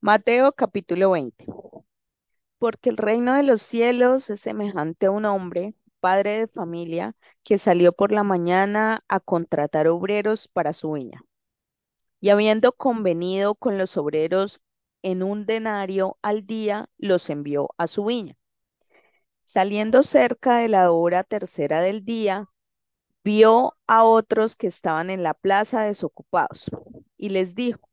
Mateo capítulo 20. Porque el reino de los cielos es semejante a un hombre, padre de familia, que salió por la mañana a contratar obreros para su viña. Y habiendo convenido con los obreros en un denario al día, los envió a su viña. Saliendo cerca de la hora tercera del día, vio a otros que estaban en la plaza desocupados y les dijo,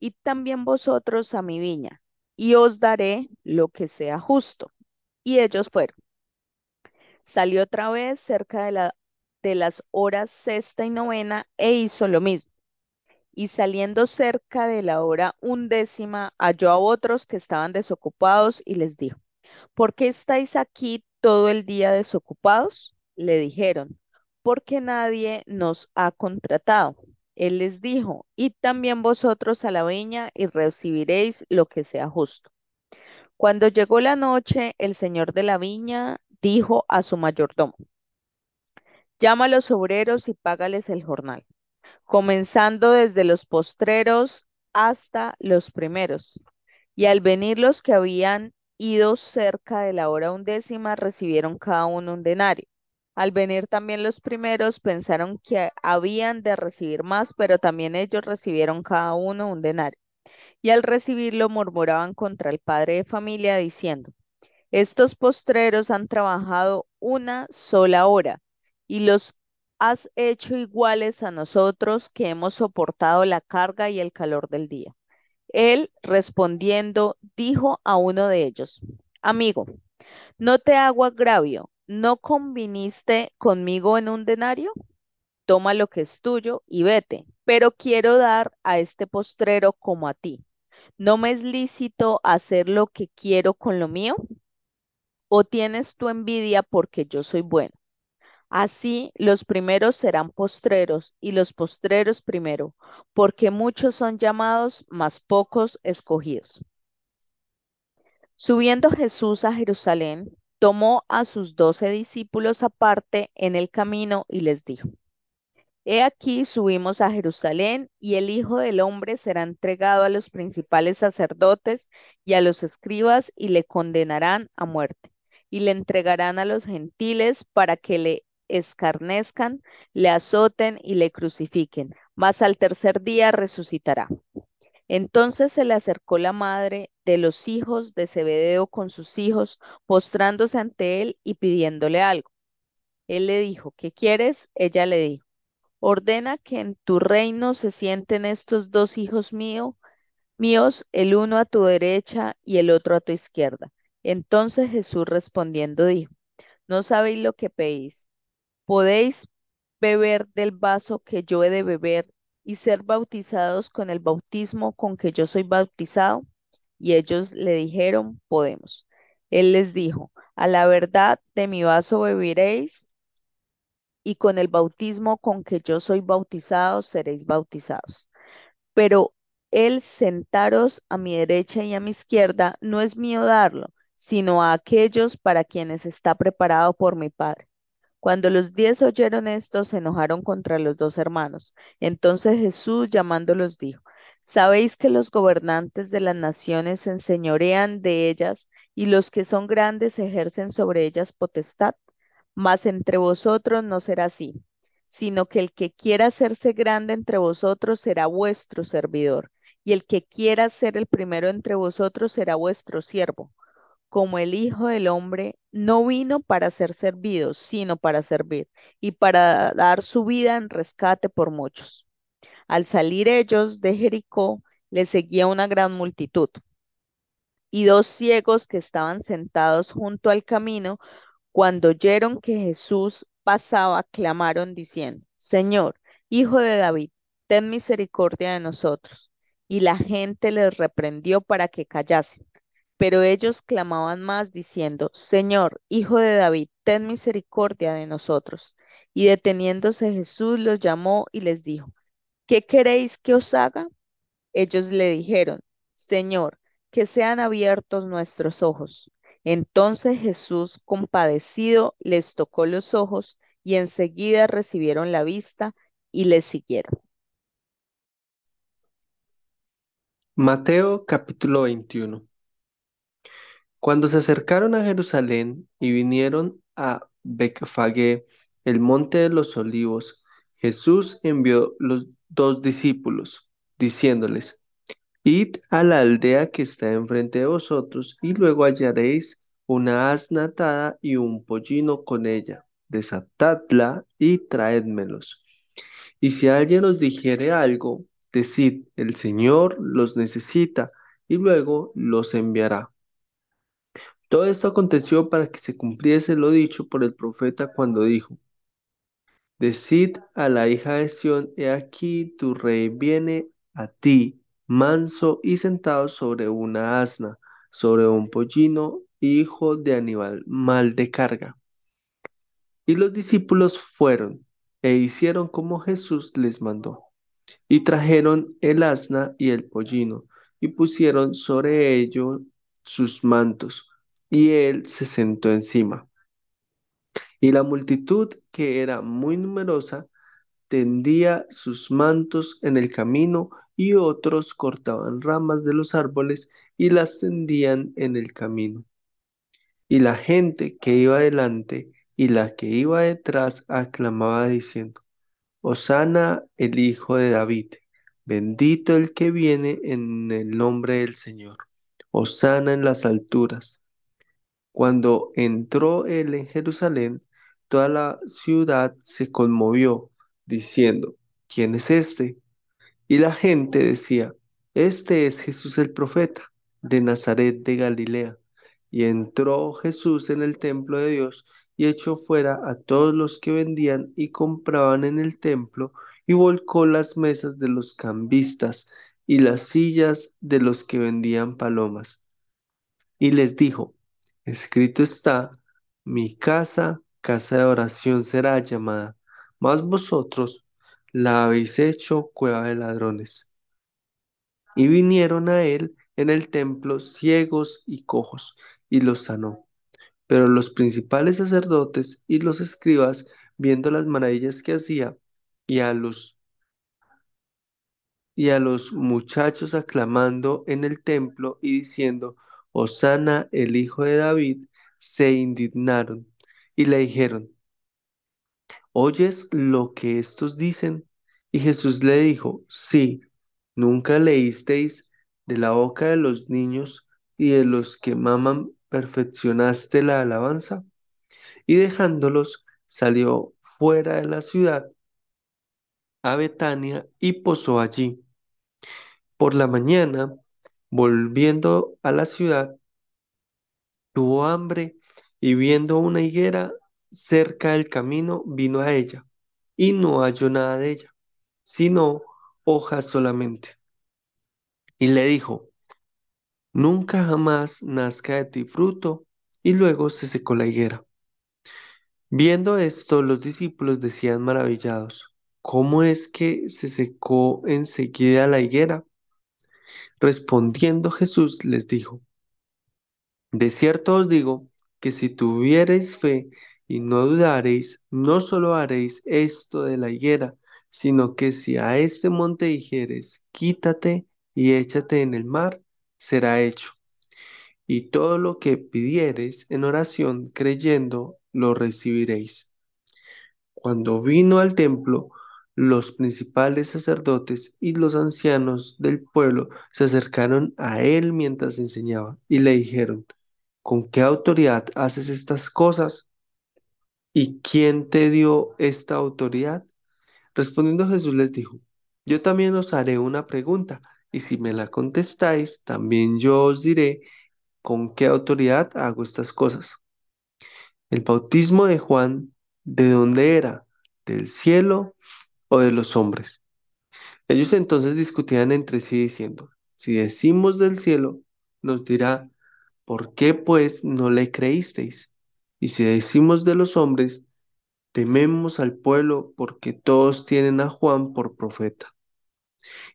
Id también vosotros a mi viña, y os daré lo que sea justo. Y ellos fueron. Salió otra vez cerca de, la, de las horas sexta y novena e hizo lo mismo. Y saliendo cerca de la hora undécima, halló a otros que estaban desocupados y les dijo, ¿por qué estáis aquí todo el día desocupados? Le dijeron, porque nadie nos ha contratado. Él les dijo, id también vosotros a la viña y recibiréis lo que sea justo. Cuando llegó la noche, el señor de la viña dijo a su mayordomo, llama a los obreros y págales el jornal, comenzando desde los postreros hasta los primeros. Y al venir los que habían ido cerca de la hora undécima, recibieron cada uno un denario. Al venir también los primeros, pensaron que habían de recibir más, pero también ellos recibieron cada uno un denario. Y al recibirlo murmuraban contra el padre de familia, diciendo, estos postreros han trabajado una sola hora y los has hecho iguales a nosotros que hemos soportado la carga y el calor del día. Él, respondiendo, dijo a uno de ellos, amigo, no te hago agravio, ¿no conviniste conmigo en un denario? Toma lo que es tuyo y vete, pero quiero dar a este postrero como a ti. ¿No me es lícito hacer lo que quiero con lo mío? ¿O tienes tu envidia porque yo soy bueno? Así los primeros serán postreros y los postreros primero, porque muchos son llamados, mas pocos escogidos. Subiendo Jesús a Jerusalén, tomó a sus doce discípulos aparte en el camino y les dijo, He aquí subimos a Jerusalén y el Hijo del Hombre será entregado a los principales sacerdotes y a los escribas y le condenarán a muerte y le entregarán a los gentiles para que le escarnezcan, le azoten y le crucifiquen, mas al tercer día resucitará. Entonces se le acercó la madre de los hijos de Zebedeo con sus hijos, postrándose ante él y pidiéndole algo. Él le dijo, ¿qué quieres? Ella le dijo, ordena que en tu reino se sienten estos dos hijos míos, míos, el uno a tu derecha y el otro a tu izquierda. Entonces Jesús respondiendo dijo, no sabéis lo que pedís. ¿Podéis beber del vaso que yo he de beber y ser bautizados con el bautismo con que yo soy bautizado? Y ellos le dijeron, podemos. Él les dijo, a la verdad de mi vaso beberéis y con el bautismo con que yo soy bautizado seréis bautizados. Pero el sentaros a mi derecha y a mi izquierda no es mío darlo, sino a aquellos para quienes está preparado por mi Padre. Cuando los diez oyeron esto, se enojaron contra los dos hermanos. Entonces Jesús llamándolos dijo, ¿sabéis que los gobernantes de las naciones se enseñorean de ellas y los que son grandes ejercen sobre ellas potestad? Mas entre vosotros no será así, sino que el que quiera hacerse grande entre vosotros será vuestro servidor, y el que quiera ser el primero entre vosotros será vuestro siervo como el Hijo del Hombre no vino para ser servido, sino para servir y para dar su vida en rescate por muchos. Al salir ellos de Jericó, le seguía una gran multitud. Y dos ciegos que estaban sentados junto al camino, cuando oyeron que Jesús pasaba, clamaron diciendo, Señor, Hijo de David, ten misericordia de nosotros. Y la gente les reprendió para que callasen. Pero ellos clamaban más diciendo, Señor, Hijo de David, ten misericordia de nosotros. Y deteniéndose Jesús los llamó y les dijo, ¿qué queréis que os haga? Ellos le dijeron, Señor, que sean abiertos nuestros ojos. Entonces Jesús, compadecido, les tocó los ojos y enseguida recibieron la vista y le siguieron. Mateo capítulo 21. Cuando se acercaron a Jerusalén y vinieron a Becfagé, el monte de los olivos, Jesús envió los dos discípulos, diciéndoles, Id a la aldea que está enfrente de vosotros, y luego hallaréis una asna atada y un pollino con ella. Desatadla y traédmelos. Y si alguien os dijere algo, decid, el Señor los necesita, y luego los enviará. Todo esto aconteció para que se cumpliese lo dicho por el profeta cuando dijo, Decid a la hija de Sión, he aquí tu rey viene a ti, manso y sentado sobre una asna, sobre un pollino, hijo de animal mal de carga. Y los discípulos fueron e hicieron como Jesús les mandó. Y trajeron el asna y el pollino, y pusieron sobre ellos sus mantos, y él se sentó encima. Y la multitud, que era muy numerosa, tendía sus mantos en el camino, y otros cortaban ramas de los árboles y las tendían en el camino. Y la gente que iba delante y la que iba detrás aclamaba diciendo, Hosana el Hijo de David, bendito el que viene en el nombre del Señor. Hosana en las alturas. Cuando entró él en Jerusalén, toda la ciudad se conmovió, diciendo, ¿quién es este? Y la gente decía, este es Jesús el profeta, de Nazaret de Galilea. Y entró Jesús en el templo de Dios y echó fuera a todos los que vendían y compraban en el templo y volcó las mesas de los cambistas y las sillas de los que vendían palomas. Y les dijo, escrito está, mi casa, casa de oración será llamada, mas vosotros la habéis hecho cueva de ladrones. Y vinieron a él en el templo ciegos y cojos, y los sanó. Pero los principales sacerdotes y los escribas, viendo las maravillas que hacía, y a los y a los muchachos aclamando en el templo y diciendo, Hosana el hijo de David, se indignaron y le dijeron, ¿oyes lo que estos dicen? Y Jesús le dijo, sí, ¿nunca leísteis de la boca de los niños y de los que maman perfeccionaste la alabanza? Y dejándolos, salió fuera de la ciudad a Betania y posó allí. Por la mañana, volviendo a la ciudad, tuvo hambre y viendo una higuera cerca del camino, vino a ella y no halló nada de ella, sino hojas solamente. Y le dijo, nunca jamás nazca de ti fruto, y luego se secó la higuera. Viendo esto, los discípulos decían maravillados, ¿cómo es que se secó enseguida la higuera? Respondiendo Jesús les dijo, de cierto os digo que si tuviereis fe y no dudareis, no solo haréis esto de la higuera, sino que si a este monte dijeres, quítate y échate en el mar, será hecho. Y todo lo que pidiereis en oración creyendo, lo recibiréis. Cuando vino al templo, los principales sacerdotes y los ancianos del pueblo se acercaron a él mientras enseñaba y le dijeron, ¿con qué autoridad haces estas cosas? ¿Y quién te dio esta autoridad? Respondiendo Jesús les dijo, yo también os haré una pregunta, y si me la contestáis, también yo os diré con qué autoridad hago estas cosas. El bautismo de Juan, ¿de dónde era? ¿Del cielo o de los hombres? Ellos entonces discutían entre sí diciendo, si decimos del cielo, nos dirá, ¿por qué pues no le creísteis? Y si decimos de los hombres, tememos al pueblo porque todos tienen a Juan por profeta.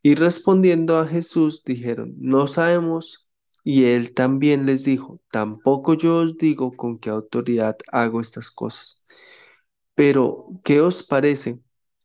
Y respondiendo a Jesús dijeron, no sabemos. Y él también les dijo, tampoco yo os digo con qué autoridad hago estas cosas. Pero, ¿qué os parece?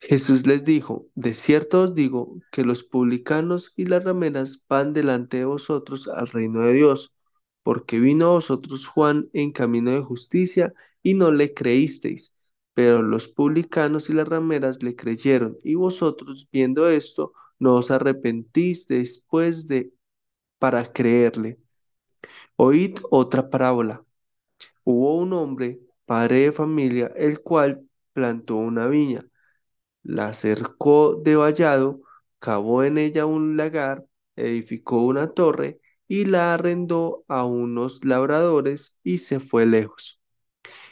Jesús les dijo, de cierto os digo que los publicanos y las rameras van delante de vosotros al reino de Dios, porque vino a vosotros Juan en camino de justicia y no le creísteis, pero los publicanos y las rameras le creyeron, y vosotros viendo esto no os arrepentís después de para creerle. Oíd otra parábola. Hubo un hombre, padre de familia, el cual plantó una viña la cercó de vallado, cavó en ella un lagar, edificó una torre y la arrendó a unos labradores y se fue lejos.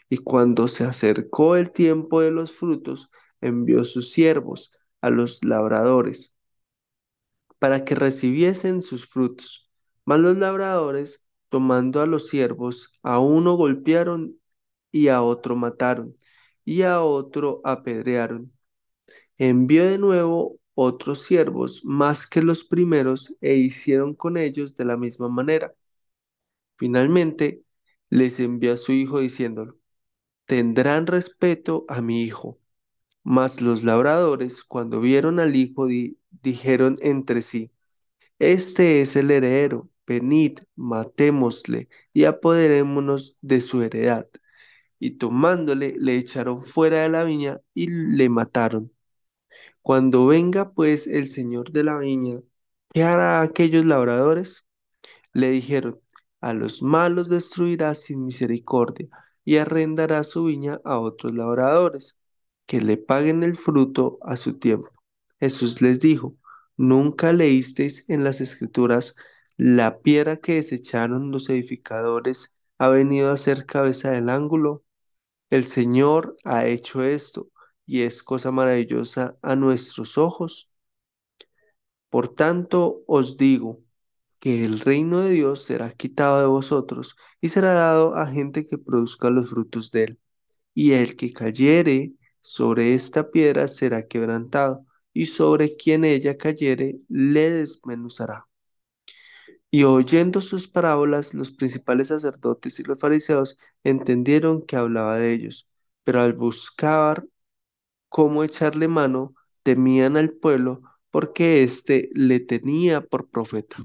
Y cuando se acercó el tiempo de los frutos, envió sus siervos a los labradores para que recibiesen sus frutos. Mas los labradores, tomando a los siervos, a uno golpearon y a otro mataron, y a otro apedrearon envió de nuevo otros siervos más que los primeros e hicieron con ellos de la misma manera. Finalmente, les envió a su hijo diciéndolo, tendrán respeto a mi hijo. Mas los labradores, cuando vieron al hijo, di- dijeron entre sí, Este es el heredero, venid, matémosle y apoderémonos de su heredad. Y tomándole, le echaron fuera de la viña y le mataron. Cuando venga pues el señor de la viña, ¿qué hará a aquellos labradores? Le dijeron, a los malos destruirá sin misericordia y arrendará su viña a otros labradores, que le paguen el fruto a su tiempo. Jesús les dijo, ¿nunca leísteis en las escrituras la piedra que desecharon los edificadores ha venido a ser cabeza del ángulo? El Señor ha hecho esto y es cosa maravillosa a nuestros ojos. Por tanto, os digo que el reino de Dios será quitado de vosotros y será dado a gente que produzca los frutos de él. Y el que cayere sobre esta piedra será quebrantado, y sobre quien ella cayere le desmenuzará. Y oyendo sus parábolas, los principales sacerdotes y los fariseos entendieron que hablaba de ellos, pero al buscar cómo echarle mano, temían al pueblo porque éste le tenía por profeta.